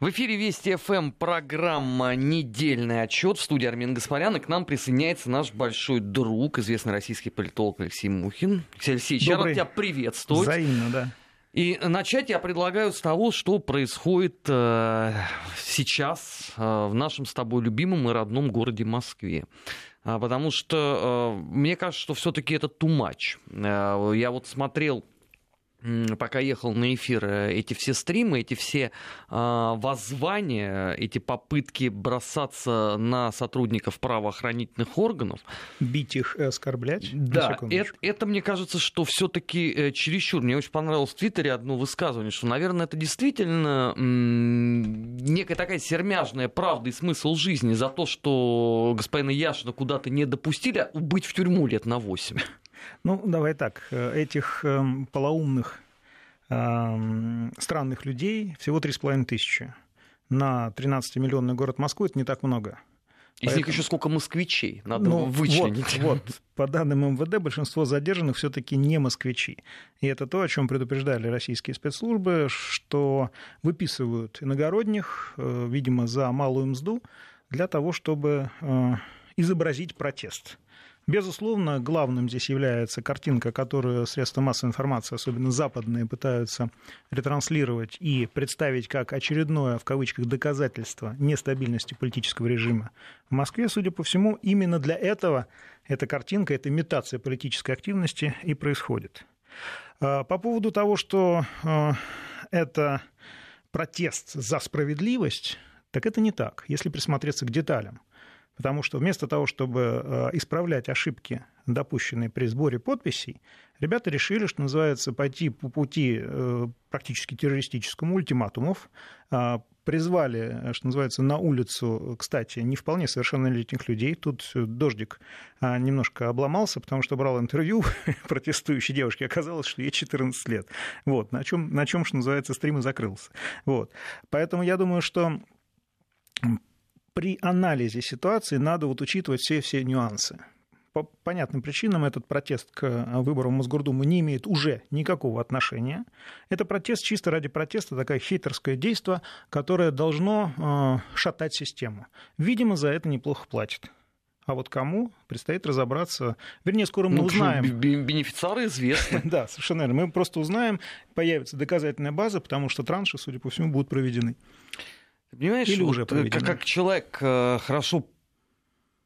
В эфире Вести ФМ программа «Недельный отчет» в студии Армин Гаспарян. И к нам присоединяется наш большой друг, известный российский политолог Алексей Мухин. Алексей Алексеевич, я рад тебя приветствовать. Взаимно, да. И начать я предлагаю с того, что происходит э, сейчас э, в нашем с тобой любимом и родном городе Москве. А, потому что э, мне кажется, что все-таки это too much. Э, я вот смотрел пока ехал на эфир, э, эти все стримы, эти все э, воззвания, эти попытки бросаться на сотрудников правоохранительных органов. Бить их и оскорблять? Да, это, это мне кажется, что все-таки э, чересчур. Мне очень понравилось в Твиттере одно высказывание, что, наверное, это действительно м- некая такая сермяжная правда и смысл жизни за то, что господина Яшина куда-то не допустили, а быть в тюрьму лет на 8. Ну, давай так, э, этих эм, полоумных эм, странных людей всего 3,5 тысячи. На 13-миллионный город Москвы это не так много. Из Поэтому... них еще сколько москвичей надо ну, вычленить. Вот, вот, по данным МВД, большинство задержанных все-таки не москвичи. И это то, о чем предупреждали российские спецслужбы, что выписывают иногородних, э, видимо, за малую мзду, для того, чтобы э, изобразить протест. Безусловно, главным здесь является картинка, которую средства массовой информации, особенно западные, пытаются ретранслировать и представить как очередное, в кавычках, доказательство нестабильности политического режима в Москве. Судя по всему, именно для этого эта картинка, эта имитация политической активности и происходит. А, по поводу того, что а, это протест за справедливость, так это не так, если присмотреться к деталям. Потому что вместо того, чтобы э, исправлять ошибки, допущенные при сборе подписей, ребята решили, что называется, пойти по пути э, практически террористическому ультиматумов, а, призвали, что называется, на улицу, кстати, не вполне совершеннолетних людей. Тут дождик немножко обломался, потому что брал интервью протестующей девушки, оказалось, что ей 14 лет. Вот, на чем, на чем, что называется, стрим и закрылся. Вот. Поэтому я думаю, что при анализе ситуации надо вот учитывать все-все нюансы. По понятным причинам этот протест к выборам Мосгордумы не имеет уже никакого отношения. Это протест чисто ради протеста, такое хейтерское действие, которое должно э, шатать систему. Видимо, за это неплохо платят. А вот кому предстоит разобраться. Вернее, скоро мы ну, узнаем. Бенефициары известны. да, совершенно верно. Мы просто узнаем, появится доказательная база, потому что транши, судя по всему, будут проведены. Понимаешь, Или уже вот, как, как человек э, хорошо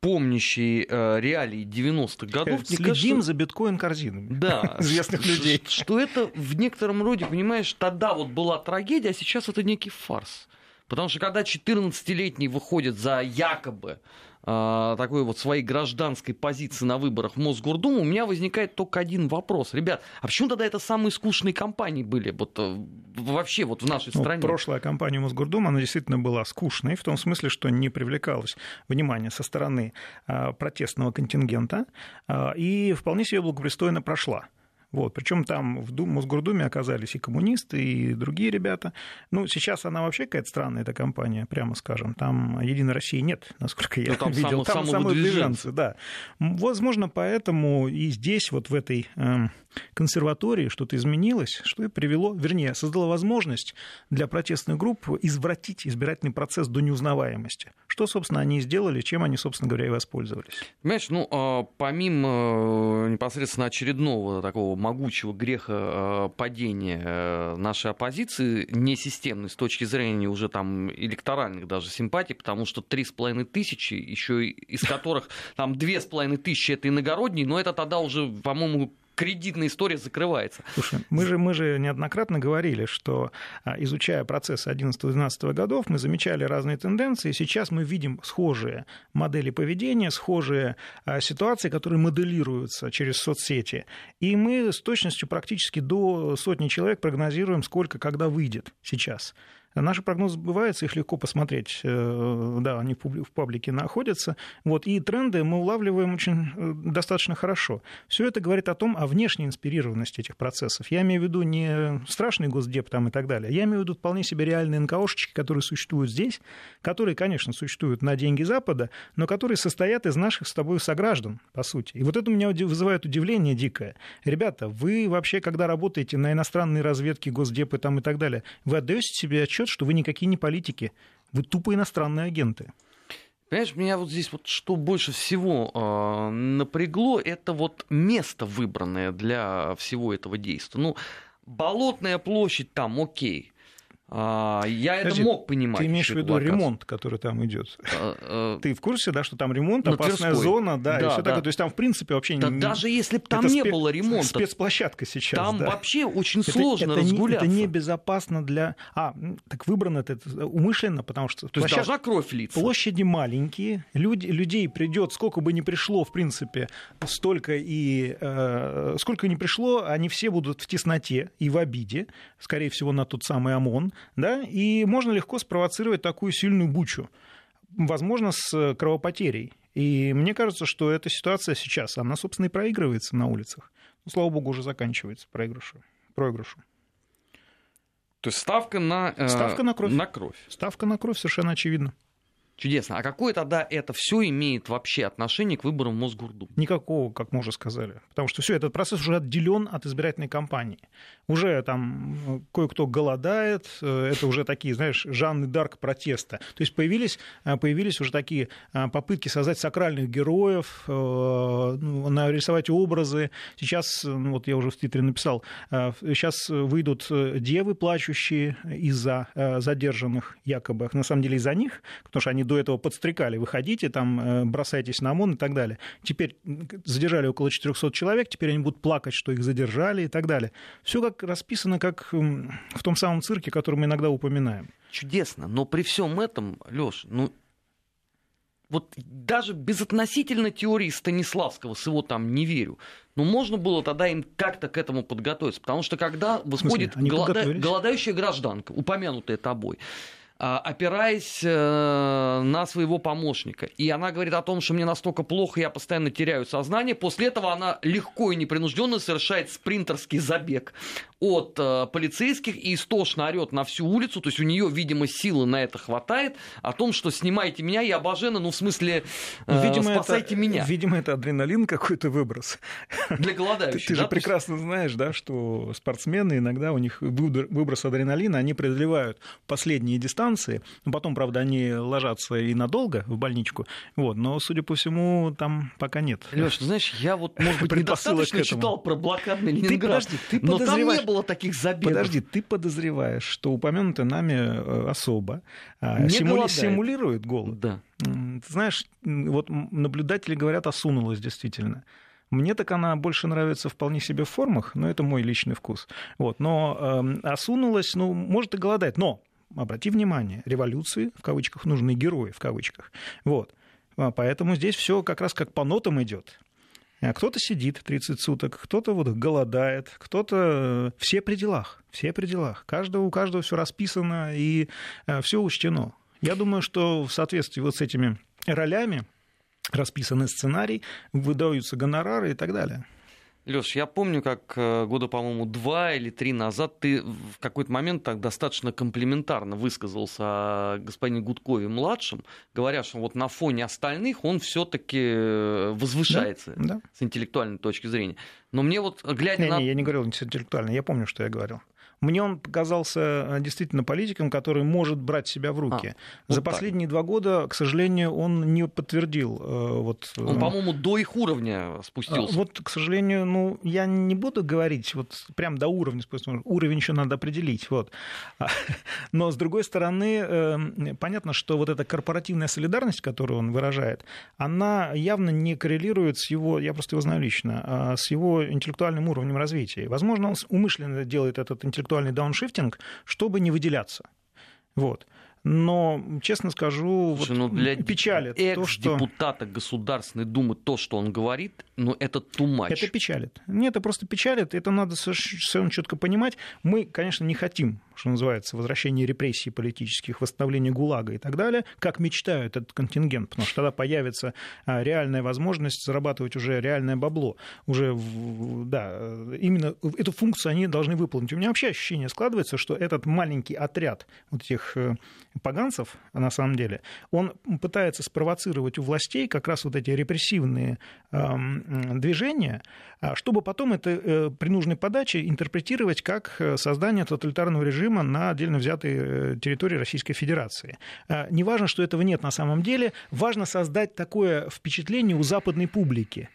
помнящий э, реалии 90-х годов. Следим кажется, за биткоин-корзинами да, известных людей. Что это в некотором роде, понимаешь, тогда вот была трагедия, а сейчас это некий фарс. Потому что когда 14-летний выходит за якобы э, такой вот своей гражданской позиции на выборах в Мосгордуму, у меня возникает только один вопрос. Ребят, а почему тогда это самые скучные кампании были вот, э, вообще вот в нашей ну, стране? Прошлая кампания Мосгордума, она действительно была скучной, в том смысле, что не привлекалось внимание со стороны э, протестного контингента, э, и вполне себе благопристойно прошла. Вот. Причем там в Дум, Мосгордуме оказались и коммунисты, и другие ребята. Ну, сейчас она вообще какая-то странная, эта компания, прямо скажем. Там Единой России нет, насколько я ну, там видел. Само, там самовыдвиженцы, да. Возможно, поэтому и здесь, вот в этой э, консерватории, что-то изменилось, что и привело, вернее, создало возможность для протестных групп извратить избирательный процесс до неузнаваемости. Что, собственно, они сделали, чем они, собственно говоря, и воспользовались. Понимаешь, ну, а, помимо э, непосредственно очередного такого могучего греха э, падения э, нашей оппозиции, несистемной с точки зрения уже там электоральных даже симпатий, потому что три с половиной тысячи, еще из которых там две с половиной тысячи это иногородние, но это тогда уже, по-моему, кредитная история закрывается. Слушай, мы же, мы же неоднократно говорили, что а, изучая процессы 11-12 годов, мы замечали разные тенденции. Сейчас мы видим схожие модели поведения, схожие а, ситуации, которые моделируются через соцсети. И мы с точностью практически до сотни человек прогнозируем, сколько, когда выйдет сейчас. Наши прогнозы сбываются, их легко посмотреть, э, да, они в паблике находятся. Вот, и тренды мы улавливаем очень э, достаточно хорошо. Все это говорит о том, о внешней инспирированности этих процессов. Я имею в виду не страшный госдеп там и так далее, я имею в виду вполне себе реальные НКОшечки, которые существуют здесь, которые, конечно, существуют на деньги Запада, но которые состоят из наших с тобой сограждан, по сути. И вот это у меня вызывает удивление дикое. Ребята, вы вообще, когда работаете на иностранной разведке, госдепы там и так далее, вы отдаете себе отчет счет, что вы никакие не политики, вы тупо иностранные агенты. Понимаешь, меня вот здесь вот что больше всего э, напрягло, это вот место выбранное для всего этого действия. Ну, Болотная площадь там, окей. А, я Подожди, это мог понимать. Ты имеешь в виду ремонт, который там идет? А, а, ты в курсе, да, что там ремонт, опасная Тверской. зона, да, да и все такое. То есть там, в принципе, вообще не... Даже если бы там не было ремонта. Спецплощадка сейчас. Там вообще очень сложно разгуляться. Не, это небезопасно для. А, так выбрано это умышленно, потому что. То есть должна кровь литься. Площади маленькие, людей придет, сколько бы ни пришло, в принципе, столько и э, сколько ни пришло, они все будут в тесноте и в обиде, скорее всего, на тот самый ОМОН да, и можно легко спровоцировать такую сильную бучу, возможно, с кровопотерей. И мне кажется, что эта ситуация сейчас, она, собственно, и проигрывается на улицах. Ну, слава богу, уже заканчивается проигрышу. проигрышу. То есть ставка на, э, ставка на кровь. На кровь. Ставка на кровь совершенно очевидно. Чудесно. А какое тогда это все имеет вообще отношение к выборам в Мосгордуму? Никакого, как мы уже сказали. Потому что все, этот процесс уже отделен от избирательной кампании. Уже там э, кое-кто голодает, э, это уже такие, знаешь, Жанны Дарк протеста. То есть появились, э, появились уже такие попытки создать сакральных героев, ну, нарисовать образы. Сейчас, ну, вот я уже в Твиттере написал, сейчас выйдут девы, плачущие из-за задержанных якобы. На самом деле из-за них, потому что они до этого подстрекали, выходите, там, э, бросайтесь на ОМОН и так далее. Теперь задержали около 400 человек, теперь они будут плакать, что их задержали и так далее. Все как расписано, как в том самом цирке, который мы иногда упоминаем. Чудесно, но при всем этом, Леш, ну вот даже безотносительно теории Станиславского, с его там не верю, но можно было тогда им как-то к этому подготовиться. Потому что когда выходит голода... голодающая гражданка, упомянутая тобой, опираясь э, на своего помощника. И она говорит о том, что мне настолько плохо, я постоянно теряю сознание. После этого она легко и непринужденно совершает спринтерский забег от э, полицейских и истошно орет на всю улицу. То есть у нее, видимо, силы на это хватает. О том, что снимайте меня, я обожена, ну в смысле э, видимо, спасайте это, меня. Видимо, это адреналин какой-то выброс. Для голодающих. Ты, ты да? же прекрасно знаешь, да, что спортсмены иногда у них выброс адреналина, они преодолевают последние дистанции станции. Ну, потом, правда, они ложатся и надолго в больничку. Вот, но, судя по всему, там пока нет. Леш, знаешь, я вот, может быть, недостаточно читал про блокадный Ленинград, ты, подожди, ты но там не было таких забегов. Подожди, ты подозреваешь, что упомянутая нами э, особо а, симули... симулирует голод. Да. Ты знаешь, вот наблюдатели говорят, осунулась действительно. Мне так она больше нравится вполне себе в формах, но это мой личный вкус. Вот, но э, осунулась, ну, может и голодать. Но обрати внимание, революции, в кавычках, нужны герои, в кавычках. Вот. А, поэтому здесь все как раз как по нотам идет. А кто-то сидит 30 суток, кто-то вот голодает, кто-то... Все при делах, все при делах. Каждого, у каждого все расписано и э, все учтено. Я думаю, что в соответствии вот с этими ролями расписанный сценарий, выдаются гонорары и так далее. Леш, я помню, как э, года, по-моему, два или три назад ты в какой-то момент так достаточно комплиментарно высказался о господине Гудкове младшем, говоря, что вот на фоне остальных он все-таки э, возвышается да, да. с интеллектуальной точки зрения. Но мне вот глядя не, на... Не, я не говорил интеллектуально, я помню, что я говорил. Мне он показался э, действительно политиком, который может брать себя в руки. А, вот За последние так. два года, к сожалению, он не подтвердил. Э, вот, он, э, по-моему, до их уровня спустился. Вот, к сожалению, ну, я не буду говорить вот прям до уровня спустился. Уровень еще надо определить. Вот. Но, с другой стороны, понятно, что вот эта корпоративная солидарность, которую он выражает, она явно не коррелирует с его, я просто его знаю лично, а с его интеллектуальным уровнем развития. Возможно, он умышленно делает этот интеллектуальный интеллектуальный дауншифтинг, чтобы не выделяться. Вот. Но, честно скажу, Слушай, вот ну для печалит то, что... депутата Государственной Думы то, что он говорит, ну это тумач. Это печалит. Нет, это просто печалит. Это надо совершенно четко понимать. Мы, конечно, не хотим, что называется, возвращения репрессий политических, восстановления ГУЛАГа и так далее, как мечтают этот контингент, потому что тогда появится а, реальная возможность зарабатывать уже реальное бабло. Уже, да, именно эту функцию они должны выполнить. У меня вообще ощущение складывается, что этот маленький отряд вот этих э, поганцев, на самом деле, он пытается спровоцировать у властей как раз вот эти репрессивные эм, движения, а, чтобы потом это э, при нужной подаче интерпретировать как э, создание тоталитарного режима на отдельно взятой э, территории Российской Федерации. А, неважно, что этого нет на самом деле, важно создать такое впечатление у западной публики.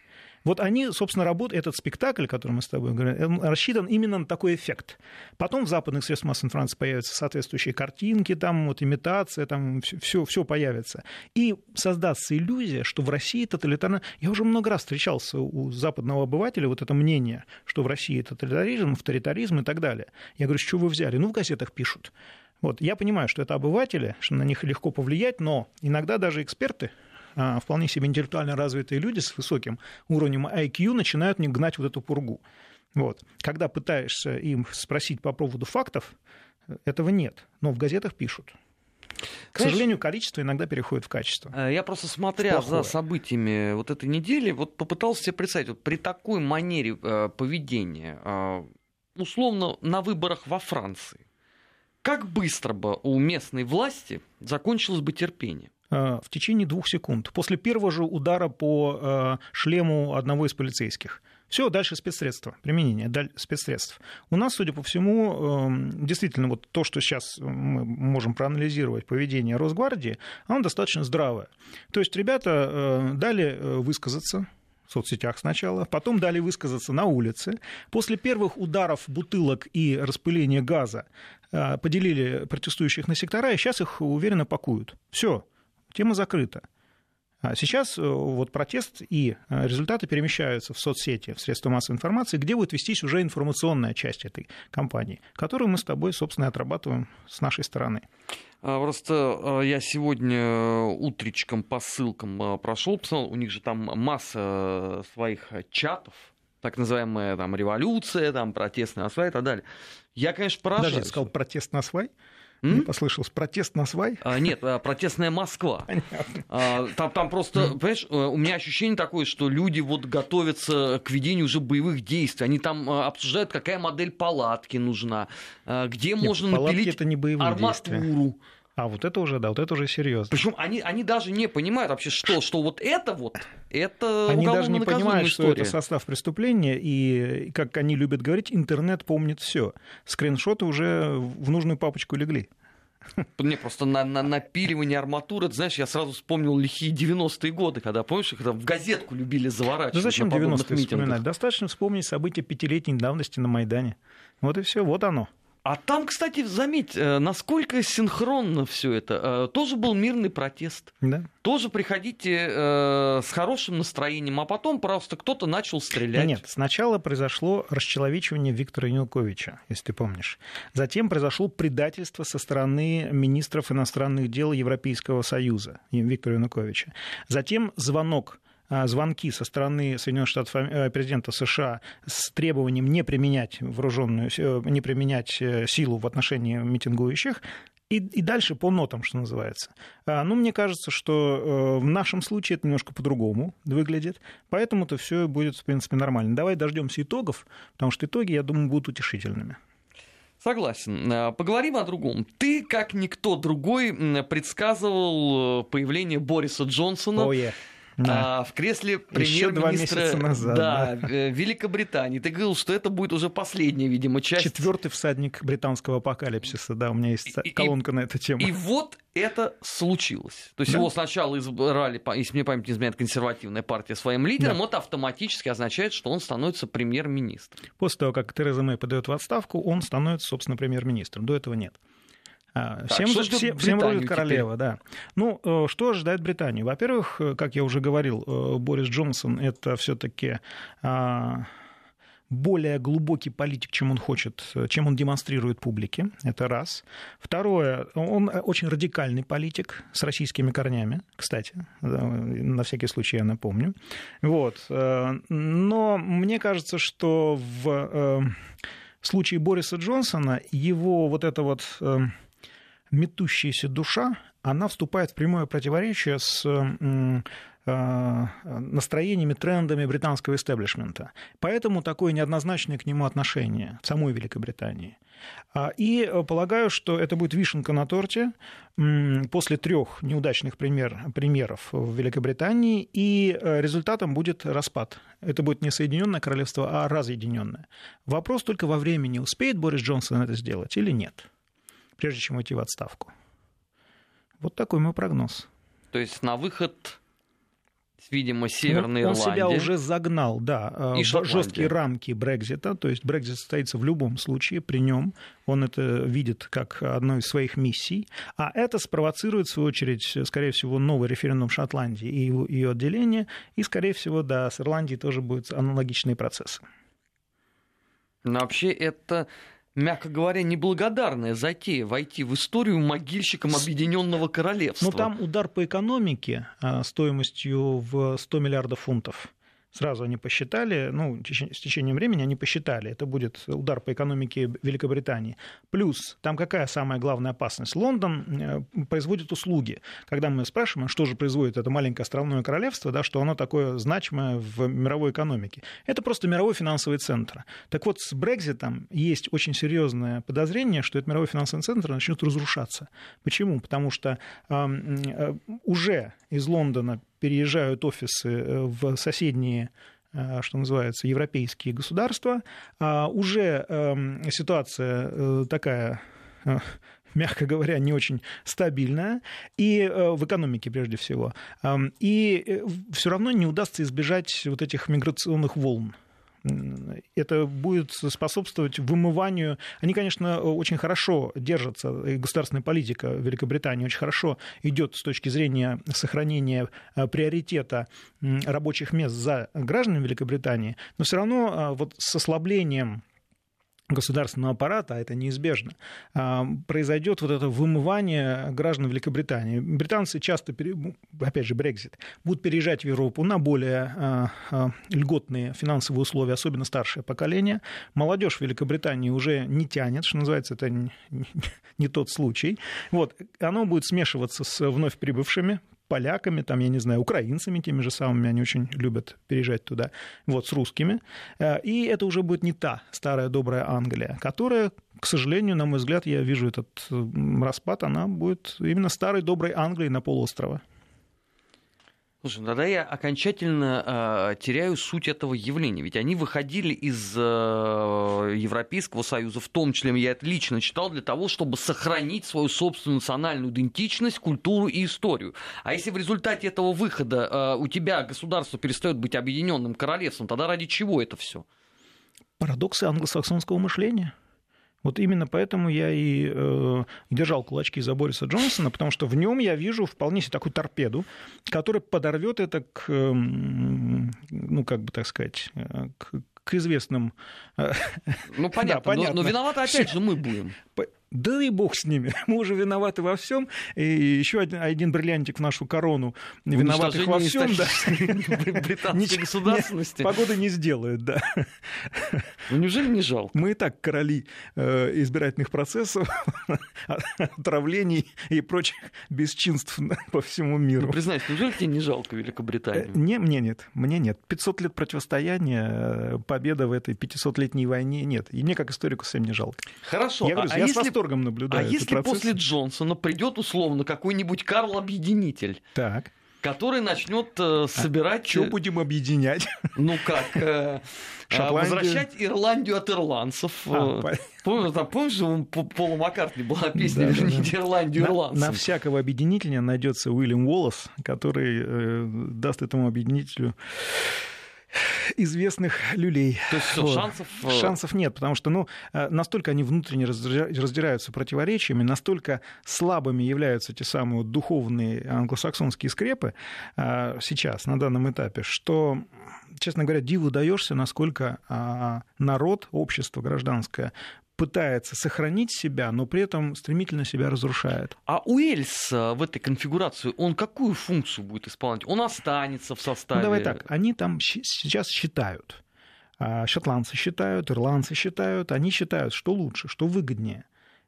Вот они, собственно, работают, этот спектакль, который мы с тобой говорим, рассчитан именно на такой эффект. Потом в западных средствах массовой информации появятся соответствующие картинки, там вот имитация, там все, все появится. И создастся иллюзия, что в России тоталитарно... Я уже много раз встречался у западного обывателя вот это мнение, что в России тоталитаризм, авторитаризм и так далее. Я говорю, с чего вы взяли? Ну, в газетах пишут. Вот, я понимаю, что это обыватели, что на них легко повлиять, но иногда даже эксперты вполне себе интеллектуально развитые люди с высоким уровнем IQ начинают не гнать вот эту пургу. Вот. Когда пытаешься им спросить по поводу фактов, этого нет, но в газетах пишут. К Знаешь, сожалению, количество иногда переходит в качество. Э, я просто смотря Плохое. за событиями вот этой недели, вот попытался себе представить, вот при такой манере э, поведения, э, условно, на выборах во Франции, как быстро бы у местной власти закончилось бы терпение? Э, в течение двух секунд. После первого же удара по э, шлему одного из полицейских. Все, дальше спецсредства, применение спецсредств. У нас, судя по всему, эм, действительно, вот то, что сейчас мы можем проанализировать поведение Росгвардии, оно достаточно здравое. То есть ребята э, дали высказаться, в соцсетях сначала, потом дали высказаться на улице. После первых ударов бутылок и распыления газа поделили протестующих на сектора, и сейчас их уверенно пакуют. Все, тема закрыта. А сейчас э, вот протест и э, результаты перемещаются в соцсети, в средства массовой информации, где будет вестись уже информационная часть этой кампании, которую мы с тобой, собственно, отрабатываем с нашей стороны. А, просто я сегодня утречком по ссылкам прошел, посмотрел, у них же там масса своих чатов, так называемая там революция, там протестный освай и так далее. Я, конечно, поражаюсь. Подожди, ты сказал протест на свай? Мне послышалось, протест на свай? А, нет, а, протестная Москва. А, там, там просто, понимаешь, э, у меня ощущение такое, что люди вот готовятся к ведению уже боевых действий. Они там а, обсуждают, какая модель палатки нужна, а, где нет, можно напилить это не арматуру. Действия. А вот это уже, да, вот это уже серьезно. Причем они, они даже не понимают вообще, что, что вот это вот, это Они даже не понимают, история. что это состав преступления, и, как они любят говорить, интернет помнит все. Скриншоты уже в нужную папочку легли. Мне просто на, на напиливание арматуры, ты знаешь, я сразу вспомнил лихие 90-е годы, когда, помнишь, когда в газетку любили заворачивать. Да зачем 90-е вспоминать? Достаточно вспомнить события пятилетней давности на Майдане. Вот и все, вот оно. А там, кстати, заметь, э, насколько синхронно все это. Э, тоже был мирный протест. Да. Тоже приходите э, с хорошим настроением, а потом просто кто-то начал стрелять. Нет, сначала произошло расчеловечивание Виктора Януковича, если ты помнишь. Затем произошло предательство со стороны министров иностранных дел Европейского Союза Виктора Януковича. Затем звонок звонки со стороны Соединенных Штатов э, президента США с требованием не применять вооруженную, э, не применять э, силу в отношении митингующих, и, и дальше по нотам, что называется. А, ну, мне кажется, что в нашем случае это немножко по-другому выглядит, поэтому-то все будет, в принципе, нормально. Давай дождемся итогов, потому что итоги, я думаю, будут утешительными. Согласен. Поговорим о другом. Ты, как никто другой, предсказывал появление Бориса Джонсона. Oh, yeah да. а, в кресле премьер-министра назад, да, да. Э, Великобритании. Ты говорил, что это будет уже последняя, видимо, часть. Четвертый всадник британского апокалипсиса, да, у меня есть и, колонка и, на эту тему. И вот это случилось. То есть да. его сначала избрали, если мне память не изменяет, консервативная партия своим лидером, да. это автоматически означает, что он становится премьер-министром. После того, как Тереза Мэй подает в отставку, он становится, собственно, премьер-министром. До этого нет. А, так, всем, всем, всем рулит королева, теперь? да. Ну, э, что ожидает Британию? Во-первых, э, как я уже говорил, э, Борис Джонсон это все-таки а, более глубокий политик, чем он хочет, чем он демонстрирует публике. Это раз. Второе, он очень радикальный политик с российскими корнями, кстати, на всякий случай я напомню. Вот. Но мне кажется, что в случае Бориса Джонсона его вот это вот метущаяся душа, она вступает в прямое противоречие с настроениями, трендами британского истеблишмента. Поэтому такое неоднозначное к нему отношение в самой Великобритании. А, и э, полагаю, что это будет вишенка на торте после трех неудачных пример, примеров в Великобритании, и э, результатом будет распад. Это будет не Соединенное Королевство, а разъединенное. Вопрос только во времени, успеет Борис Джонсон это сделать или нет, прежде чем уйти в отставку. Вот такой мой прогноз. То есть на выход видимо, Северной он, Ирландии. Он себя уже загнал, да, и в жесткие рамки Брекзита, то есть Брекзит состоится в любом случае при нем, он это видит как одну из своих миссий, а это спровоцирует, в свою очередь, скорее всего, новый референдум в Шотландии и ее отделение, и, скорее всего, да, с Ирландией тоже будут аналогичные процессы. Но вообще это мягко говоря, неблагодарная затея войти в историю могильщиком Объединенного Королевства. Но там удар по экономике а, стоимостью в 100 миллиардов фунтов. Сразу они посчитали, ну, с течением времени они посчитали, это будет удар по экономике Великобритании. Плюс, там какая самая главная опасность? Лондон э, производит услуги. Когда мы спрашиваем, что же производит это маленькое островное королевство, да, что оно такое значимое в мировой экономике, это просто мировой финансовый центр. Так вот, с Брекзитом есть очень серьезное подозрение, что этот мировой финансовый центр начнет разрушаться. Почему? Потому что э, уже из Лондона переезжают офисы э, в соседние э, что называется, европейские государства, а уже эм, ситуация э, такая мягко говоря, не очень стабильная, и в экономике прежде всего. И все равно не удастся избежать вот этих миграционных волн это будет способствовать вымыванию. Они, конечно, очень хорошо держатся, и государственная политика Великобритании очень хорошо идет с точки зрения сохранения э, приоритета рабочих мест за гражданами Великобритании, но все равно э, вот с ослаблением государственного аппарата, а это неизбежно, а, произойдет вот это вымывание граждан Великобритании. Британцы часто, опять же, Брекзит, будут переезжать в Европу на более а, а, льготные финансовые условия, особенно старшее поколение. Молодежь в Великобритании уже не тянет, что называется, это не тот случай. Вот, оно будет смешиваться с вновь прибывшими, поляками, там, я не знаю, украинцами теми же самыми, они очень любят переезжать туда, вот, с русскими. Э, и это уже будет не та старая добрая Англия, которая, к сожалению, на мой взгляд, я вижу этот распад, она будет именно старой доброй Англией на полуострова. Слушай, тогда я окончательно э, теряю суть этого явления. Ведь они выходили из э, Европейского Союза, в том числе я это лично читал, для того, чтобы сохранить свою собственную национальную идентичность, культуру и историю. А если в результате этого выхода э, у тебя государство перестает быть объединенным королевством, тогда ради чего это все? Парадоксы англосаксонского мышления. Вот именно поэтому я и э, держал кулачки за Бориса Джонсона, потому что в нем я вижу вполне себе такую торпеду, которая подорвет это к, э, ну, как бы так сказать, э, к, к известным... Э, ну, понятно, да, понятно. Но, но виноваты опять же мы будем. Да и бог с ними. Мы уже виноваты во всем. И еще один, один бриллиантик в нашу корону. Виноватых во всем, да. Британской государственности. Погода не сделает, да. Ну неужели не жалко? Мы и так короли э, избирательных процессов, отравлений и прочих бесчинств по всему миру. Ну, признайся, неужели тебе не жалко Великобританию? Э, не, мне нет. Мне нет. 500 лет противостояния, э, победа в этой 500-летней войне нет. И мне, как историку, совсем не жалко. Хорошо. Я, говорю, а я если восторгом наблюдаю. А если процесс. после Джонсона придет условно какой-нибудь Карл Объединитель? Так который начнет э, собирать... А что э, будем объединять? Ну как? Э, э возвращать Ирландию от ирландцев. А, э, помнишь, там, помнишь, у Пола Маккартни была песня да, «Верните да, Ирландию на, ирландцам»? На всякого объединителя найдется Уильям Уоллес, который э, даст этому объединителю известных люлей. То есть вот. шансов... Э, шансов нет, потому что ну, э, настолько они внутренне раздираются противоречиями, настолько слабыми являются те самые духовные англосаксонские скрепы э, сейчас, на данном этапе, что честно говоря, диву даешься, насколько а, народ, общество гражданское пытается сохранить себя, но при этом стремительно себя разрушает. А Уэльс э, в этой конфигурации, он какую функцию будет исполнять? Он останется в составе? Ну, давай так, они там сейчас считают. А, шотландцы считают, ирландцы считают, они считают, что лучше, что выгоднее.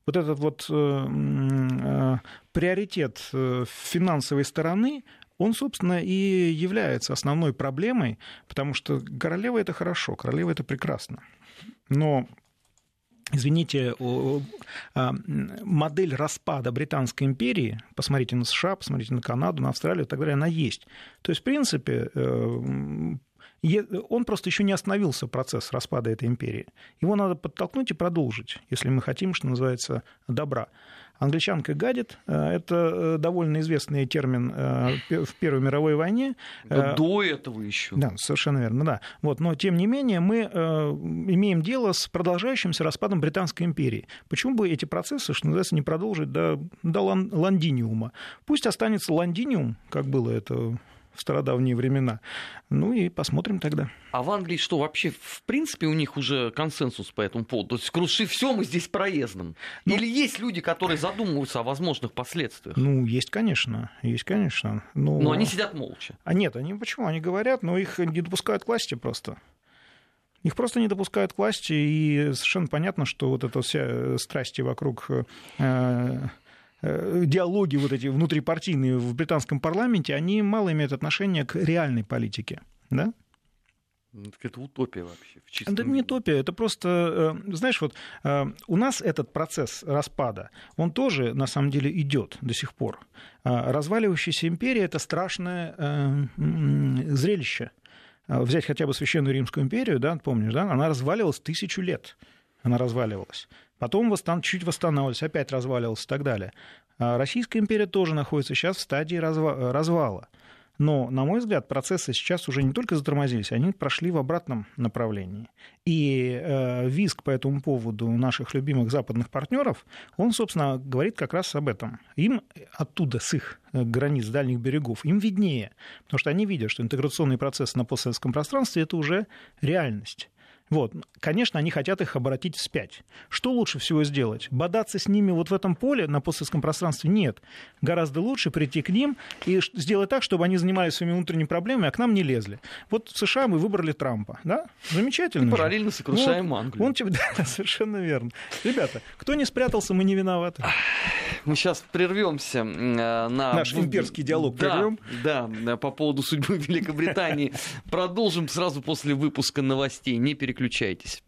Вот этот вот э, э, приоритет финансовой стороны, он, собственно, и является основной проблемой, потому что королева это хорошо, королева это прекрасно. Но извините, а, модель распада Британской империи, посмотрите на США, посмотрите на Канаду, на Австралию и так далее, она есть. То есть, в принципе, э, он просто еще не остановился, процесс распада этой империи. Его надо подтолкнуть и продолжить, если мы хотим, что называется, добра. Англичанка гадит – это э, довольно известный термин э, в Первой мировой войне. Да, до этого еще. Да, совершенно верно, да. Вот, но, тем не менее, мы имеем дело с продолжающимся распадом Британской империи. Почему бы эти процессы, что называется, не продолжить до, до лондиниума? Пусть останется лондиниум, как было это в стародавние времена. Ну и посмотрим тогда. А в Англии что, вообще, в принципе, у них уже консенсус по этому поводу? То есть, круши все, мы здесь проездом. Ну, Или есть люди, которые задумываются о возможных последствиях? Ну, есть, конечно. Есть, конечно. Но, но они сидят молча. А нет, они почему? Они говорят, но их не допускают к власти просто. Их просто не допускают к власти, и совершенно понятно, что вот эта вся страсти вокруг э, Э, диалоги вот эти внутрипартийные в британском парламенте, они мало имеют отношение к реальной политике. Да? Ну, это утопия вообще. В чистом... Это не утопия, это просто, э, знаешь, вот э, у нас этот процесс распада, он тоже на самом деле идет до сих пор. Разваливающаяся империя это страшное зрелище. Взять хотя бы Священную Римскую империю, да, помнишь, да, она разваливалась тысячу лет. Она разваливалась. Потом восстан... чуть восстанавливалась, опять разваливалась и так далее. А Российская империя тоже находится сейчас в стадии разва... развала. Но, на мой взгляд, процессы сейчас уже не только затормозились, они прошли в обратном направлении. И э, виск по этому поводу наших любимых западных партнеров, он, собственно, говорит как раз об этом. Им оттуда, с их э, границ дальних берегов, им виднее, потому что они видят, что интеграционный процесс на постсоветском пространстве – это уже реальность. Вот. Конечно, они хотят их обратить вспять. Что лучше всего сделать? Бодаться с ними вот в этом поле на постсоветском пространстве? Нет. Гораздо лучше прийти к ним и сделать так, чтобы они занимались своими внутренними проблемами, а к нам не лезли. Вот в США мы выбрали Трампа. Да? Замечательно. И параллельно сокрушаем вот, Англию. Он, да, совершенно верно. Ребята, кто не спрятался, мы не виноваты. Мы сейчас прервемся э, на... Наш имперский диалог да, прервем. Да, по поводу судьбы Великобритании. Продолжим сразу после выпуска новостей. Не переключайтесь переключайтесь.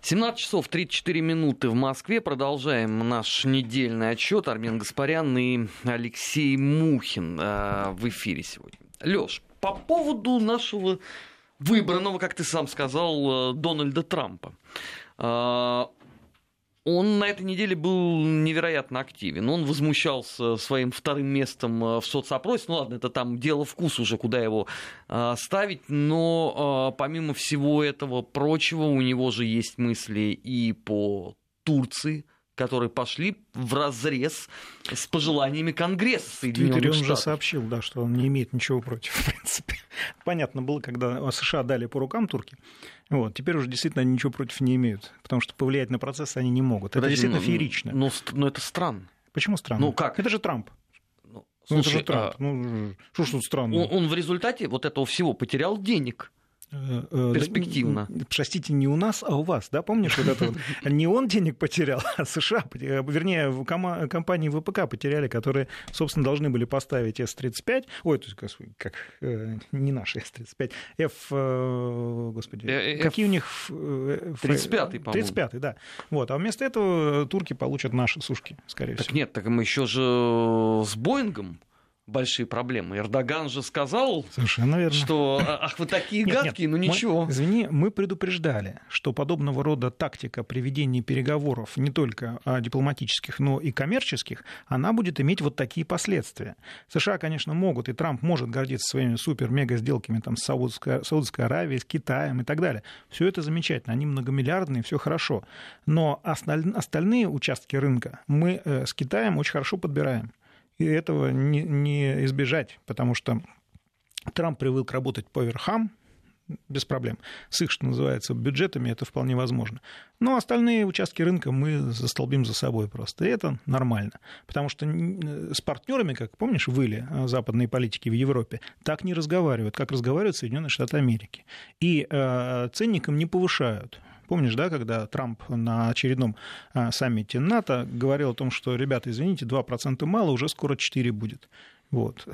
17 часов 34 минуты в Москве. Продолжаем наш недельный отчет. Армен Гаспарян и Алексей Мухин э, в эфире сегодня. Леш, по поводу нашего выбранного, как ты сам сказал, э, Дональда Трампа. Э, он на этой неделе был невероятно активен. Он возмущался своим вторым местом э, в соцопросе. Ну ладно, это там дело вкуса уже, куда его э, ставить. Но э, помимо всего этого прочего, у него же есть мысли и по Турции, которые пошли в разрез с пожеланиями Конгресса Соединенных Штатов. он уже сообщил, да, что он не имеет ничего против, в принципе. Понятно было, когда США дали по рукам турки, вот, теперь уже действительно они ничего против не имеют, потому что повлиять на процесс они не могут. Это Подожди, действительно ну, феерично. Но, но это странно. Почему странно? Ну как? Это же Трамп. Ну, слушай, ну, это же Трамп. А... Ну, что ж тут странно? Он, он в результате вот этого всего потерял денег. Э, э, перспективно. Простите, не у нас, а у вас, да, помнишь вот это вот? Не он денег потерял, а США, вернее, компании ВПК потеряли, которые, собственно, должны были поставить С-35, ой, то есть как, э, не наши С-35, F, господи, какие у них... 35-й, по-моему. 35-й, да. Вот, а вместо этого турки получат наши сушки, скорее так всего. нет, так мы еще же с Боингом большие проблемы. Эрдоган же сказал, Совершенно верно. что ах, вы такие нет, гадкие, нет, ну ничего. Мы, извини, мы предупреждали, что подобного рода тактика приведения переговоров не только дипломатических, но и коммерческих, она будет иметь вот такие последствия. США, конечно, могут, и Трамп может гордиться своими супер-мега сделками там, с Саудовской, Саудовской Аравией, с Китаем и так далее. Все это замечательно, они многомиллиардные, все хорошо. Но остальные участки рынка мы э, с Китаем очень хорошо подбираем. И этого не, не избежать, потому что Трамп привык работать по верхам, без проблем. С их, что называется, бюджетами это вполне возможно. Но остальные участки рынка мы застолбим за собой просто. И это нормально. Потому что с партнерами, как помнишь, выли а, западные политики в Европе, так не разговаривают, как разговаривают Соединенные Штаты Америки. И э, ценникам не повышают. Помнишь, да, когда Трамп на очередном а, саммите НАТО говорил о том, что, ребята, извините, 2% мало, уже скоро 4 будет. Вот.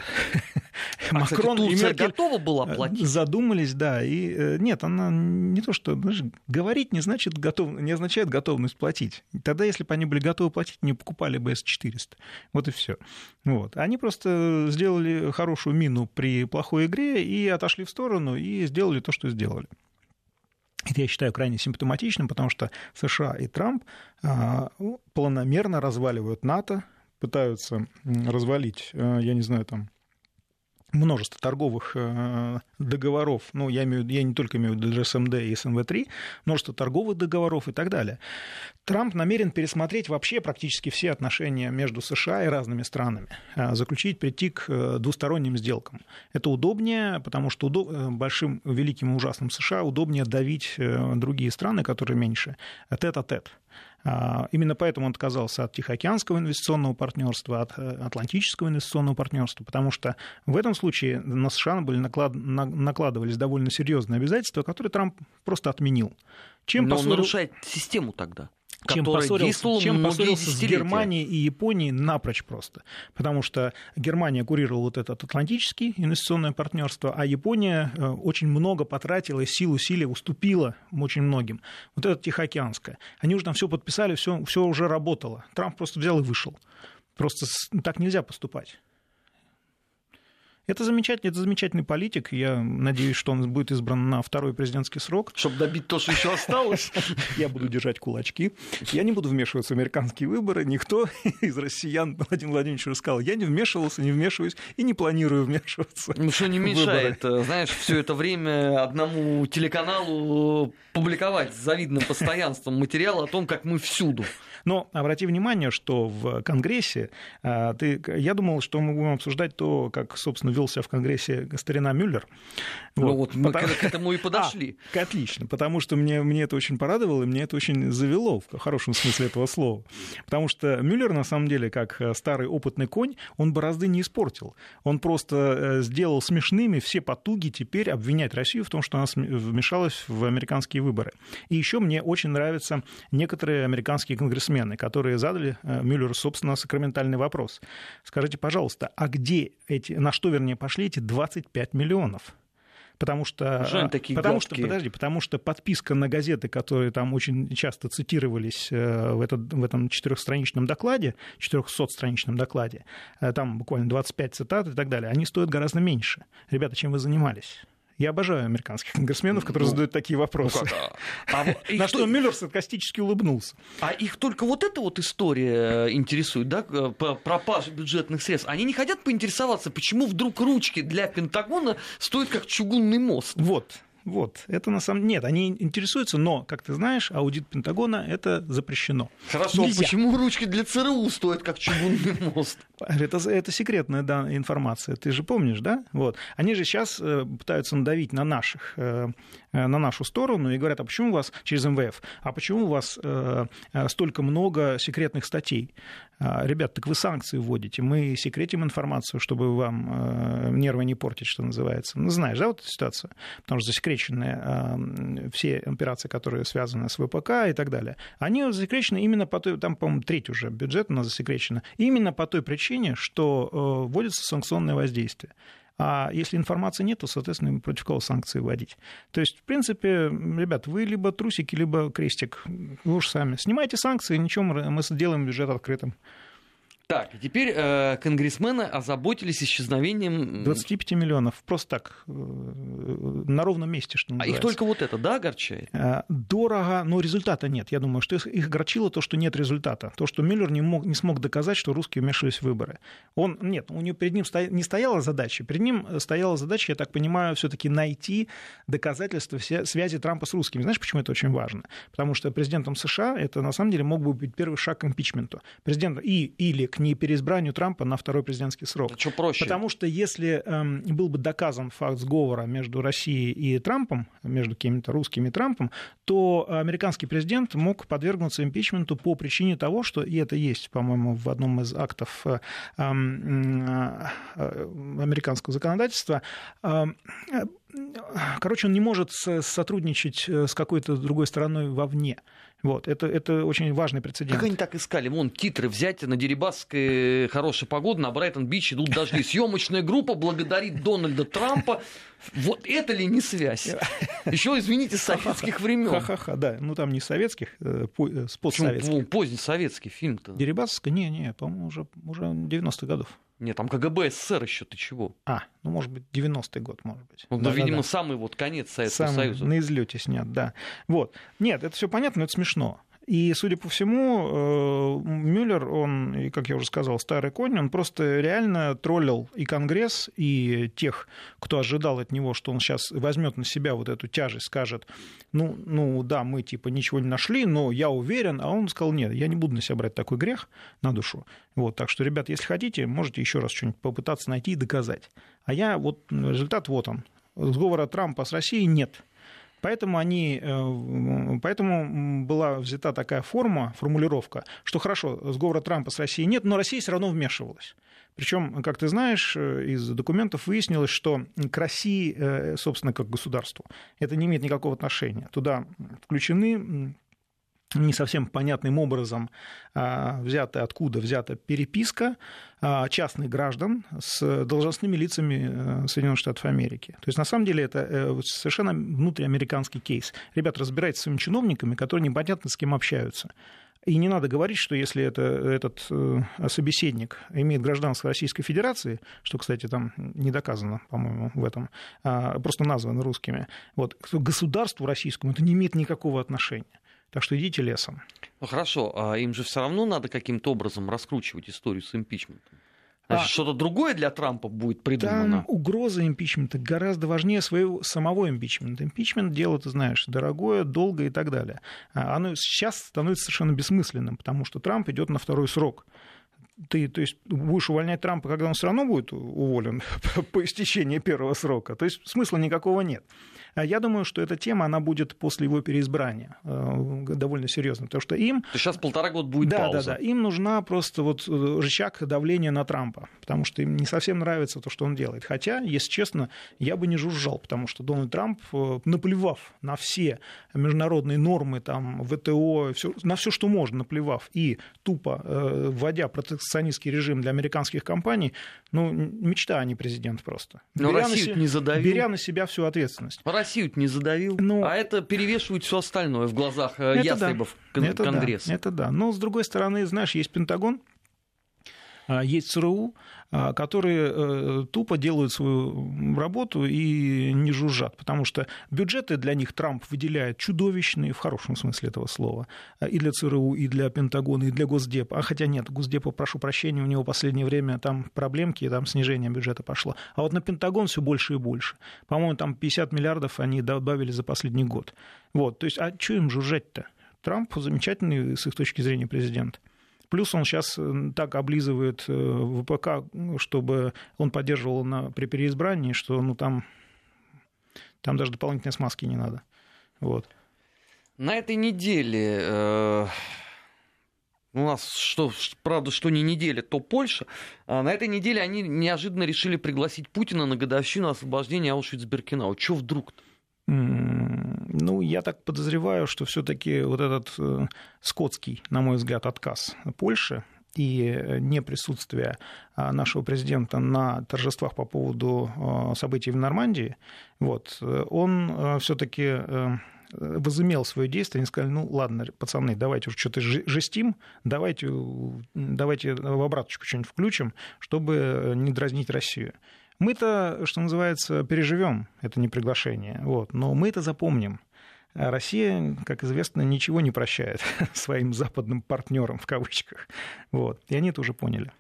А, Макрон кстати, и Меркель готова была э, платить? Задумались, да. И э, нет, она не то, что знаешь, говорить не значит готов, не означает готовность платить. Тогда, если бы они были готовы платить, не покупали бы S400. Вот и все. Вот. Они просто сделали хорошую мину при плохой игре и отошли в сторону и сделали то, что сделали. Это я считаю крайне симптоматичным, потому что США и Трамп а, планомерно разваливают НАТО, пытаются развалить, э, я не знаю, там множество торговых э, договоров, ну, я, имею, я не только имею в виду СМД и СМВ-3, множество торговых договоров и так далее. Трамп намерен пересмотреть вообще практически все отношения между США и разными странами, э, заключить, прийти к двусторонним сделкам. Это удобнее, потому что удоб... большим, великим и ужасным США удобнее давить другие страны, которые меньше, тет-а-тет. -тет. А, именно поэтому он отказался от Тихоокеанского инвестиционного партнерства, от э, Атлантического инвестиционного партнерства, потому что в этом случае на США были наклад... накладывались довольно серьезные обязательства, которые Трамп просто отменил. Чем Но посмотрел... он нарушает систему тогда чем поссорился, чем поссорился с Германией и Японией напрочь просто. Потому что Германия курировала вот этот Атлантический инвестиционное партнерство, а Япония э, очень много потратила сил, усилий, уступила очень многим. Вот это Тихоокеанское. Они уже там все подписали, все, все уже работало. Трамп просто взял и вышел. Просто так нельзя поступать. Это замечательный, это замечательный политик. Я надеюсь, что он будет избран на второй президентский срок. Чтобы добить то, что еще осталось. Я буду держать кулачки. Я не буду вмешиваться в американские выборы. Никто из россиян, Владимир Владимирович уже сказал, я не вмешивался, не вмешиваюсь и не планирую вмешиваться. Ну что не мешает, э, знаешь, все это время одному телеканалу публиковать с завидным постоянством материал о том, как мы всюду. Но обрати внимание, что в Конгрессе, а, ты, я думал, что мы будем обсуждать то, как, собственно, вел себя в Конгрессе старина Мюллер. Ну вот, вот мы потому... к этому и подошли. А, отлично, потому что мне, мне это очень порадовало, и мне это очень завело, в хорошем смысле этого слова. Потому что Мюллер, на самом деле, как э, старый опытный конь, он борозды не испортил. Он просто э, сделал смешными все потуги теперь обвинять Россию в том, что она вмешалась в американские выборы. И еще мне очень нравятся некоторые американские конгрессмены, которые задали э, Мюллеру, собственно, сакраментальный вопрос. Скажите, пожалуйста, а где эти, на что, вернее, пошли эти 25 миллионов? потому что, Жаль, такие потому гадкие. что, подожди, потому что подписка на газеты, которые там очень часто цитировались э, в, этот, в этом четырехстраничном докладе, 400-страничном докладе, э, там буквально 25 цитат и так далее, они стоят гораздо меньше. Ребята, чем вы занимались? Я обожаю американских конгрессменов, которые ну, задают такие вопросы. Ну, а, а На что Мюллер саркастически улыбнулся. А их только вот эта вот история э, интересует, да, пропажа бюджетных средств. Они не хотят поинтересоваться, почему вдруг ручки для Пентагона стоят как чугунный мост. Вот, вот, это на самом деле... Нет, они интересуются, но, как ты знаешь, аудит Пентагона это запрещено. Хорошо, Нельзя. почему ручки для ЦРУ стоят как чугунный мост? Это, это секретная да, информация, ты же помнишь, да? Вот. Они же сейчас э, пытаются надавить на наших, э, на нашу сторону и говорят, а почему у вас через МВФ, а почему у вас столько много секретных статей? А, ребят, так вы санкции вводите, мы секретим информацию, чтобы вам нервы не портить, что называется. Ну, знаешь, да, вот эту ситуацию? Потому что засекречены все операции, которые связаны с ВПК и так далее. Они засекречены именно по той, там, по-моему, треть уже бюджет у нас засекречена, именно по той причине, что э, вводится санкционное воздействие. А если информации нет, то, соответственно, против кого санкции вводить. То есть, в принципе, ребят, вы либо трусики, либо крестик. Вы уж сами. Снимайте санкции, ничего, мы сделаем бюджет открытым. Так, теперь э, конгрессмены озаботились исчезновением... 25 миллионов, просто так, э, на ровном месте, что называется. А их только вот это, да, огорчает? Э, дорого, но результата нет. Я думаю, что их огорчило то, что нет результата. То, что Мюллер не, мог, не смог доказать, что русские вмешивались в выборы. Он, нет, у него перед ним сто, не стояла задача. Перед ним стояла задача, я так понимаю, все таки найти доказательства связи Трампа с русскими. Знаешь, почему это очень важно? Потому что президентом США это, на самом деле, мог бы быть первый шаг к импичменту. Президент и, или к не переизбранию Трампа на второй президентский срок. Что проще? Потому что если эм, был бы доказан факт сговора между Россией и Трампом, между какими-то русскими и Трампом, то американский президент мог подвергнуться импичменту по причине того, что, и это есть, по-моему, в одном из актов э, эм, э, американского законодательства, э, короче, он не может сотрудничать с какой-то другой стороной вовне. Вот, это, это очень важный прецедент. Как они так искали? Вон, титры взять на Дерибасской хорошая погода, на Брайтон-Бич идут дожди. Съемочная группа благодарит Дональда Трампа. Вот это ли не связь? Еще, извините, советских времен. Ха-ха-ха, да. Ну, там не советских, э, э, постсоветских. Поздний советский фильм-то. Дерибасская? Не-не, по-моему, уже, уже 90-х годов. Нет, там КГБ СССР еще, ты чего? А, ну, может быть, 90-й год, может быть. Ну, да, видимо, да. самый вот конец Советского самый Союза. на излете снят, да. Вот. Нет, это все понятно, но это смешно. И, судя по всему, э, Мюллер, он, как я уже сказал, старый конь, он просто реально троллил и Конгресс, и тех, кто ожидал от него, что он сейчас возьмет на себя вот эту тяжесть, скажет, ну, ну да, мы типа ничего не нашли, но я уверен, а он сказал, нет, я не буду на себя брать такой грех на душу. Вот, так что, ребят, если хотите, можете еще раз что-нибудь попытаться найти и доказать. А я вот, результат вот он. Сговора Трампа с Россией нет. Поэтому, они, э, поэтому была взята такая форма, формулировка, что хорошо, сговора Трампа с Россией нет, но Россия все равно вмешивалась. Причем, как ты знаешь, э, из документов выяснилось, что к России, э, собственно, как государству, это не имеет никакого отношения. Туда включены не совсем понятным образом а, взята откуда взята переписка а, частных граждан с должностными лицами э, Соединенных Штатов Америки. То есть, на самом деле, это э, совершенно внутриамериканский кейс. Ребят, разбирайтесь с своими чиновниками, которые непонятно с кем общаются. И не надо говорить, что если это, этот э, собеседник имеет гражданство Российской Федерации, что, кстати, там не доказано, по-моему, в этом, а просто названо русскими, вот, к государству российскому это не имеет никакого отношения. Так что идите лесом. Ну хорошо, а им же все равно надо каким-то образом раскручивать историю с импичментом. Значит, а, что-то другое для Трампа будет придумано. Там угроза импичмента гораздо важнее своего самого импичмента. Импичмент дело, ты знаешь, дорогое, долгое и так далее. А оно сейчас становится совершенно бессмысленным, потому что Трамп идет на второй срок ты то есть, будешь увольнять Трампа, когда он все равно будет уволен по истечении первого срока. То есть смысла никакого нет. А я думаю, что эта тема, она будет после его переизбрания э, довольно серьезной, потому что им... То сейчас полтора года будет да, пауза. Да, да, им нужна просто вот э, рычаг давления на Трампа, потому что им не совсем нравится то, что он делает. Хотя, если честно, я бы не жужжал, потому что Дональд Трамп, э, наплевав на все международные нормы, там, ВТО, все, на все, что можно, наплевав, и тупо вводя протекционистский режим для американских компаний, ну, мечта, а не президент просто. Но беря Россию на, не задавил. Беря на себя всю ответственность. Россию не задавил, ну, а это перевешивает все остальное в глазах э, это ястребов да, это Конгресса. Да, это да. Но, с другой стороны, знаешь, есть Пентагон, а, есть ЦРУ, а, которые э, тупо делают свою работу и не жужжат, потому что бюджеты для них Трамп выделяет чудовищные, в хорошем смысле этого слова, а, и для ЦРУ, и для Пентагона, и для Госдепа. А хотя нет, Госдепа, прошу прощения, у него в последнее время там проблемки, там снижение бюджета пошло. А вот на Пентагон все больше и больше. По-моему, там 50 миллиардов они добавили за последний год. Вот, то есть, а что им жужжать-то? Трамп замечательный с их точки зрения президент. Плюс он сейчас так облизывает э, ВПК, чтобы он поддерживал на, при переизбрании, что ну, там, там даже дополнительной смазки не надо. Вот. На этой неделе э, у нас, что, правда, что не неделя, то Польша. А на этой неделе они неожиданно решили пригласить Путина на годовщину освобождения Аушвиц-Биркенау. Чего вдруг-то? Ну, я так подозреваю, что все-таки вот этот э, скотский, на мой взгляд, отказ Польши и не присутствие а, нашего президента на торжествах по поводу э, событий в Нормандии, вот, он э, все-таки возымел свое действие, они сказали, ну ладно, пацаны, давайте уже что-то жестим, давайте, давайте в обраточку что-нибудь включим, чтобы не дразнить Россию. Мы-то, что называется, переживем это неприглашение, вот, но мы это запомним. А Россия, как известно, ничего не прощает своим западным партнерам в кавычках. Вот. И они это уже поняли.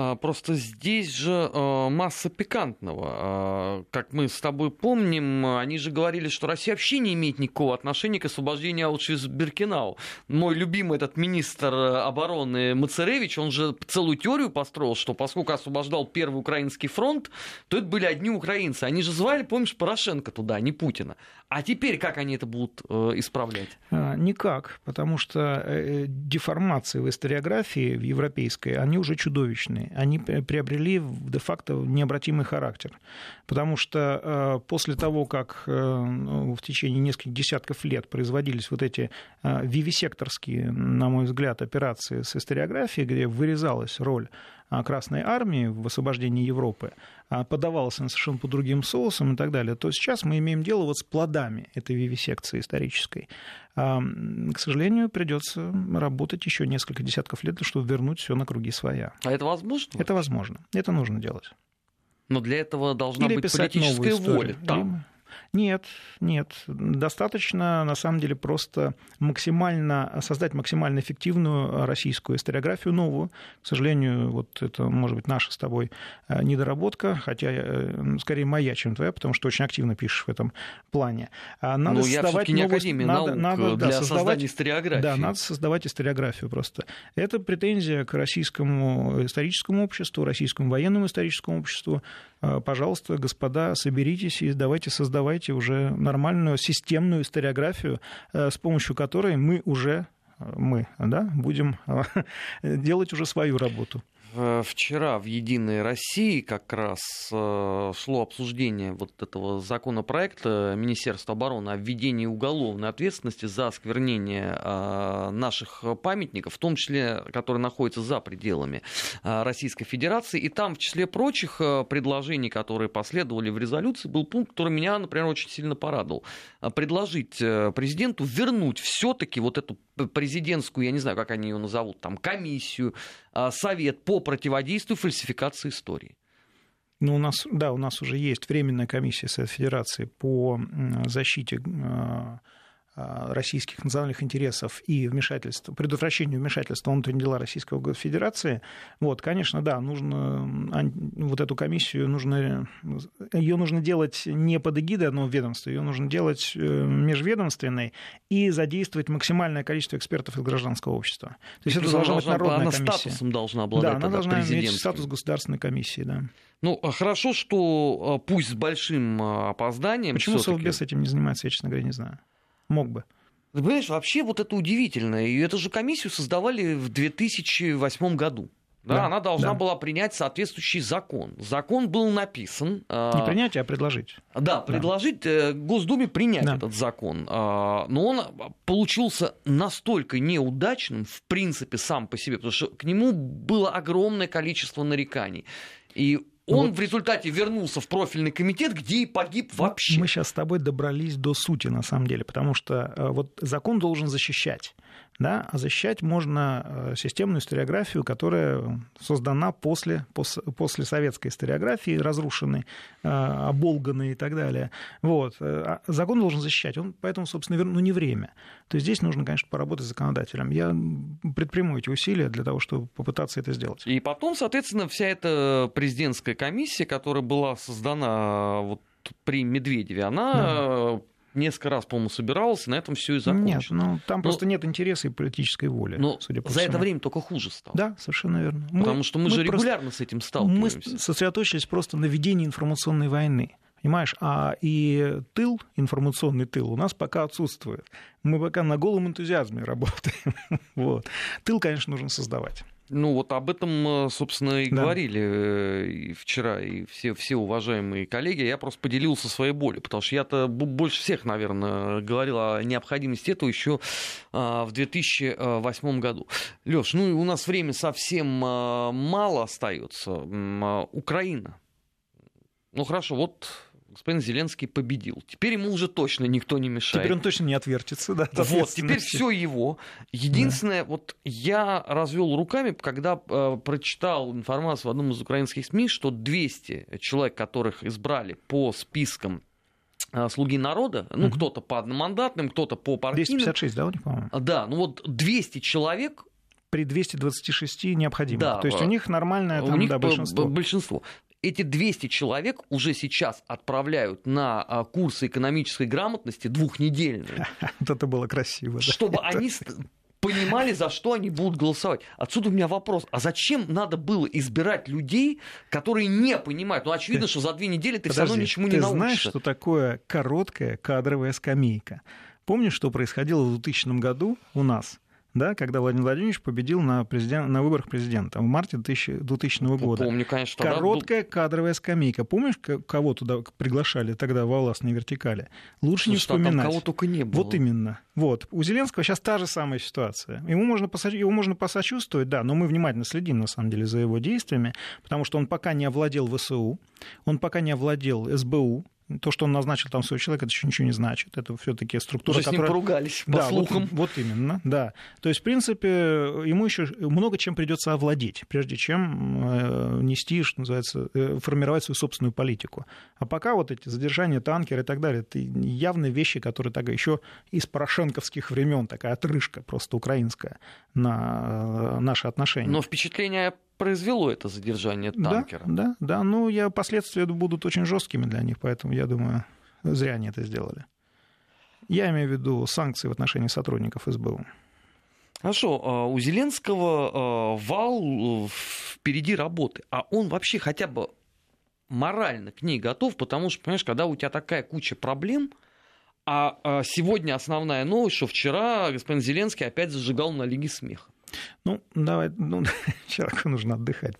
А, просто здесь же а, масса пикантного. А, как мы с тобой помним, они же говорили, что Россия вообще не имеет никакого отношения к освобождению Аушвиц-Биркенау. Мой любимый этот министр обороны Мацаревич, он же целую теорию построил, что поскольку освобождал Первый Украинский фронт, то это были одни украинцы. Они же звали, помнишь, Порошенко туда, а не Путина. А теперь как они это будут э, исправлять? Никак, потому что э, деформации в историографии в европейской, они уже чудовищные. Они приобрели де-факто необратимый характер. Потому что после того, как ну, в течение нескольких десятков лет производились вот эти вивисекторские, на мой взгляд, операции с историографией, где вырезалась роль Красной Армии в освобождении Европы, а, подавался она совершенно по другим соусам и так далее, то сейчас мы имеем дело вот с плодами этой вивисекции исторической. А, к сожалению, придется работать еще несколько десятков лет, чтобы вернуть все на круги своя. А это возможно? Это возможно. Это нужно делать. Но для этого должна Или быть политическая воля. Там. Нет, нет. Достаточно, на самом деле, просто максимально создать максимально эффективную российскую историографию, новую. К сожалению, вот это, может быть, наша с тобой э, недоработка, хотя э, скорее моя, чем твоя, потому что очень активно пишешь в этом плане. А надо Но ну, создавать я не новую... Академия надо, наук надо, для да, создавать... историографии. Да, надо создавать историографию просто. Это претензия к российскому историческому обществу, российскому военному историческому обществу. Э, пожалуйста, господа, соберитесь и давайте создавайте уже нормальную системную историографию, э, с помощью которой мы уже э, мы да, будем делать уже свою работу. Э, вчера в «Единой России» как раз э, шло обсуждение вот этого законопроекта Министерства обороны о введении уголовной ответственности за осквернение э, наших памятников, в том числе, которые находятся за пределами Российской Федерации. И там, в числе прочих предложений, которые последовали в резолюции, был пункт, который меня, например, очень сильно порадовал. Предложить президенту вернуть все-таки вот эту президентскую, я не знаю, как они ее назовут, там, комиссию, совет по противодействию фальсификации истории. Ну, у нас, да, у нас уже есть временная комиссия Совет Федерации по защите а, а, российских национальных интересов и вмешательства, предотвращению вмешательства в внутренние дела Российской Федерации, вот, конечно, да, нужно вот эту комиссию нужно ее нужно делать не под эгидой одного ведомства, ее нужно делать э, межведомственной и задействовать максимальное количество экспертов из гражданского общества. То есть это должна быть народная она комиссия. статусом должна обладать. Да, она должна иметь статус государственной комиссии, да. Ну, а хорошо, что а, пусть с большим опозданием. Почему Совбез этим не занимается, я, честно говоря, не знаю. Мог бы. Ты понимаешь, вообще вот это удивительно. И эту же комиссию создавали в 2008 году. Да, да, она должна да. была принять соответствующий закон. Закон был написан. Не принять, а предложить. Да, предложить да. Э, Госдуме принять да. этот закон. А, но он получился настолько неудачным, в принципе, сам по себе, потому что к нему было огромное количество нареканий. И он вот. в результате вернулся в профильный комитет, где и погиб вообще. Мы сейчас с тобой добрались до сути, на самом деле, потому что э, вот закон должен защищать да, а защищать можно э, системную историографию, которая создана после, после советской историографии, разрушенной, э, оболганной и так далее. Вот. А закон должен защищать, он поэтому, собственно, ну, не время. То есть здесь нужно, конечно, поработать с законодателем. Я предприму эти усилия для того, чтобы попытаться это сделать. И потом, соответственно, вся эта президентская комиссия, которая была создана вот при Медведеве, она да несколько раз, по-моему, собирался, на этом все и закончилось. Нет, ну там но... просто нет интереса и политической воли. Но судя по за всему. это время только хуже стало. Да, совершенно верно. Потому мы, что мы, мы же регулярно просто... с этим сталкиваемся. Мы сосредоточились просто на ведении информационной войны. Понимаешь, а и тыл, информационный тыл у нас пока отсутствует. Мы пока на голом энтузиазме работаем. вот. Тыл, конечно, нужно создавать. Ну вот об этом, э, собственно, и да. говорили э, и вчера и все, все уважаемые коллеги. Я просто поделился своей болью, потому что я-то больше всех, наверное, говорил о необходимости этого еще а, в 2008 году. Леш, ну у нас время совсем а, мало остается. А, Украина. Ну хорошо, вот господин Зеленский победил. Теперь ему уже точно никто не мешает. Теперь он точно не отвертится, да? Вот, теперь все его. Единственное, да. вот я развел руками, когда э, прочитал информацию в одном из украинских СМИ, что 200 человек, которых избрали по спискам э, слуги народа, ну, угу. кто-то по одномандатным, кто-то по партийным. 256, да, у них, по-моему? Да, ну вот 200 человек при 226 необходимо. Да, То есть у них нормальное там, у них да, большинство. большинство эти 200 человек уже сейчас отправляют на а, курсы экономической грамотности двухнедельные. Вот это было красиво. Чтобы они понимали, за что они будут голосовать. Отсюда у меня вопрос, а зачем надо было избирать людей, которые не понимают? Ну, очевидно, ты, что за две недели ты подожди, все равно ничему не научишься. Ты знаешь, что такое короткая кадровая скамейка? Помнишь, что происходило в 2000 году у нас? Да, когда Владимир Владимирович победил на, президент, на выборах президента в марте 2000, 2000 года. Помню, конечно. Короткая был... кадровая скамейка. Помнишь, кого туда приглашали тогда во властной вертикали? Лучше Слушай, не вспоминать. Там кого только не было. Вот именно. Вот. У Зеленского сейчас та же самая ситуация. Ему можно, посоч... его можно посочувствовать, да, но мы внимательно следим, на самом деле, за его действиями, потому что он пока не овладел ВСУ, он пока не овладел СБУ, то, что он назначил там своего человека, это еще ничего не значит. Это все-таки структура, Уже которая... с ним поругались, по да, слухам. Вот, вот именно, да. То есть, в принципе, ему еще много чем придется овладеть, прежде чем э, нести, что называется, э, формировать свою собственную политику. А пока вот эти задержания танкера и так далее, это явные вещи, которые так еще из порошенковских времен, такая отрыжка просто украинская на э, наши отношения. Но впечатление произвело это задержание танкера. Да, да, да. Ну, я, последствия будут очень жесткими для них, поэтому я думаю, зря они это сделали. Я имею в виду санкции в отношении сотрудников СБУ. Хорошо, а у Зеленского а, вал э, впереди работы, а он вообще хотя бы морально к ней готов, потому что, понимаешь, когда у тебя такая куча проблем, а, а сегодня основная новость, что вчера господин Зеленский опять зажигал на Лиге смеха. Ну, давай, ну, человеку нужно отдыхать.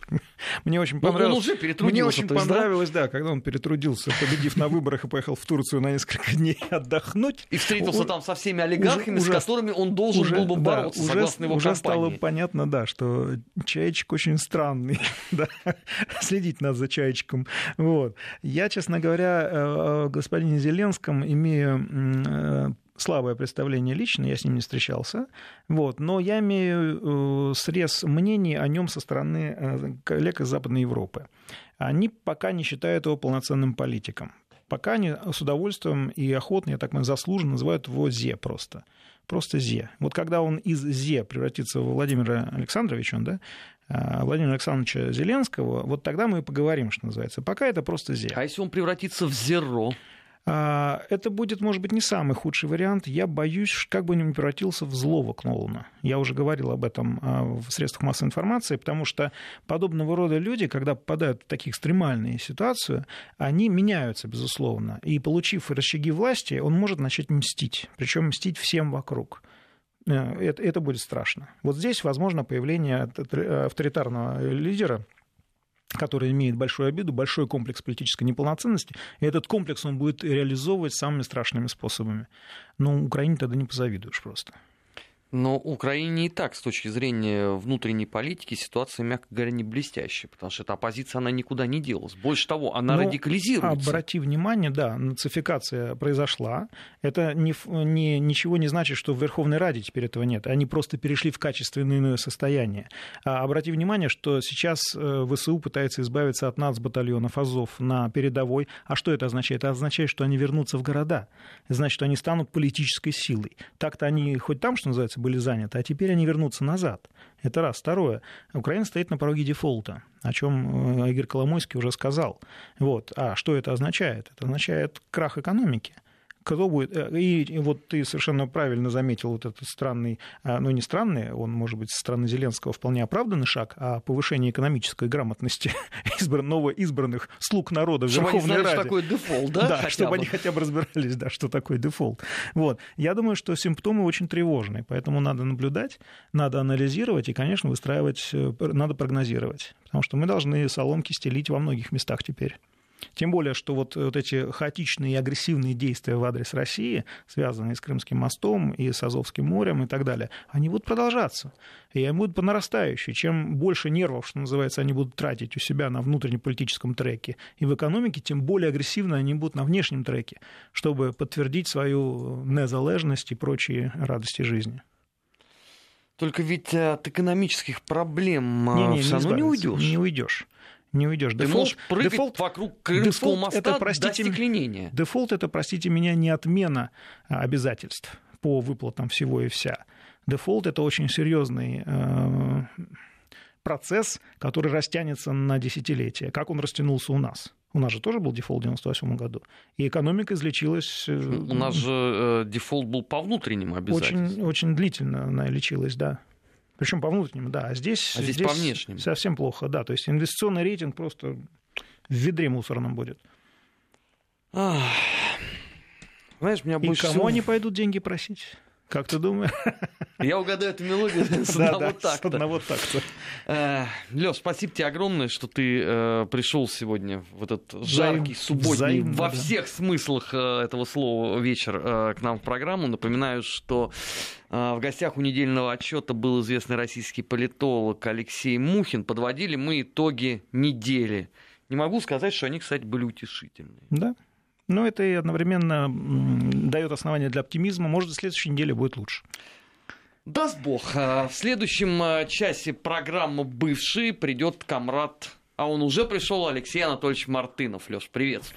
Мне очень понравилось. он уже перетрудился. Мне очень понравилось, да? да, когда он перетрудился, победив на выборах и поехал в Турцию на несколько дней отдохнуть. И встретился у... там со всеми олигархами, уже, с которыми он должен уже, был бы бороться, да, согласно уже, его Уже компании. стало понятно, да, что чаечек очень странный. да? Следить надо за чаечком. Вот. Я, честно говоря, э, э, господине Зеленском имею э, слабое представление лично, я с ним не встречался, вот, но я имею э, срез мнений о нем со стороны э, коллег из Западной Европы. Они пока не считают его полноценным политиком. Пока они с удовольствием и охотно, я так понимаю, заслуженно называют его ЗЕ просто. Просто ЗЕ. Вот когда он из ЗЕ превратится в Владимира Александровича, он, да, э, Владимира Александровича Зеленского, вот тогда мы и поговорим, что называется. Пока это просто ЗЕ. А если он превратится в ЗЕРО? А, это будет, может быть, не самый худший вариант. Я боюсь, как бы он не превратился в злого Кнолана. Я уже говорил об этом а, в средствах массовой информации, потому что подобного рода люди, когда попадают в такие экстремальные ситуации, они меняются, безусловно. И получив рычаги власти, он может начать мстить. Причем мстить всем вокруг э, это, это будет страшно. Вот здесь, возможно, появление авторитарного лидера, который имеет большую обиду, большой комплекс политической неполноценности, и этот комплекс он будет реализовывать самыми страшными способами. Но Украине тогда не позавидуешь просто. Но Украине и так, с точки зрения внутренней политики, ситуация, мягко говоря, не блестящая, потому что эта оппозиция, она никуда не делась. Больше того, она Но радикализируется. Обрати внимание, да, нацификация произошла. Это не, не, ничего не значит, что в Верховной Раде теперь этого нет. Они просто перешли в качественное иное состояние. А обрати внимание, что сейчас э, ВСУ пытается избавиться от нацбатальонов Азов на передовой. А что это означает? Это означает, что они вернутся в города. Значит, что они станут политической силой. Так-то они хоть там, что называется, были заняты, а теперь они вернутся назад. Это раз. Второе. Украина стоит на пороге дефолта, о чем э, Игорь Коломойский уже сказал. Вот. А что это означает? Это означает крах экономики кто будет... Э, и вот ты совершенно правильно заметил вот этот странный, а, ну не странный, он, может быть, со стороны Зеленского вполне оправданный шаг, а повышение экономической грамотности избран, новоизбранных слуг народа в чтобы Верховной они знали, Раде. что такое дефолт, да? Да, чтобы бы. они хотя бы разбирались, да, что такое дефолт. Вот. Я думаю, что симптомы очень тревожные, поэтому надо наблюдать, надо анализировать и, конечно, выстраивать, э, надо прогнозировать. Потому что мы должны соломки стелить во многих местах теперь. Тем более, что вот, вот эти хаотичные и агрессивные действия в адрес России, связанные с Крымским мостом и с Азовским морем и так далее, они будут продолжаться. И они будут по нарастающей. Чем больше нервов, что называется, они будут тратить у себя на внутреннеполитическом треке и в экономике, тем более агрессивно они будут на внешнем треке, чтобы подтвердить свою незалежность и прочие радости жизни. Только ведь от экономических проблем не, не, все равно не уйдешь. Не уйдешь не уйдешь. Ты дефолт, можешь прыгать дефолт, вокруг Крымского дефолт моста это, простите, до остекленения. Дефолт это, простите меня, не отмена а, обязательств по выплатам всего и вся. Дефолт это очень серьезный э, процесс, который растянется на десятилетия. Как он растянулся у нас? У нас же тоже был дефолт в 98 году. И экономика излечилась... Э, у нас же э, дефолт был по внутренним обязательствам. Очень, очень длительно она лечилась, да. Причем по внутреннему, да. А здесь, а здесь, здесь по внешним. совсем плохо, да. То есть инвестиционный рейтинг просто в ведре мусорном будет. Ах. Знаешь, меня И больше кому всего... они пойдут деньги просить? Как ты думаешь? Я угадаю эту мелодию с одного такта. С одного такта. Леш, спасибо тебе огромное, что ты э, пришел сегодня в этот жаркий, субботний, во всех смыслах э, этого слова вечер э, к нам в программу. Напоминаю, что в гостях у недельного отчета был известный российский политолог Алексей Мухин. Подводили мы итоги недели. Не могу сказать, что они, кстати, были утешительные. Да. Но это и одновременно дает основание для оптимизма. Может, в следующей неделе будет лучше. Даст бог, э, в следующем э, часе программы «Бывший» придет камрад, а он уже пришел, Алексей Анатольевич Мартынов. Леш, приветствую.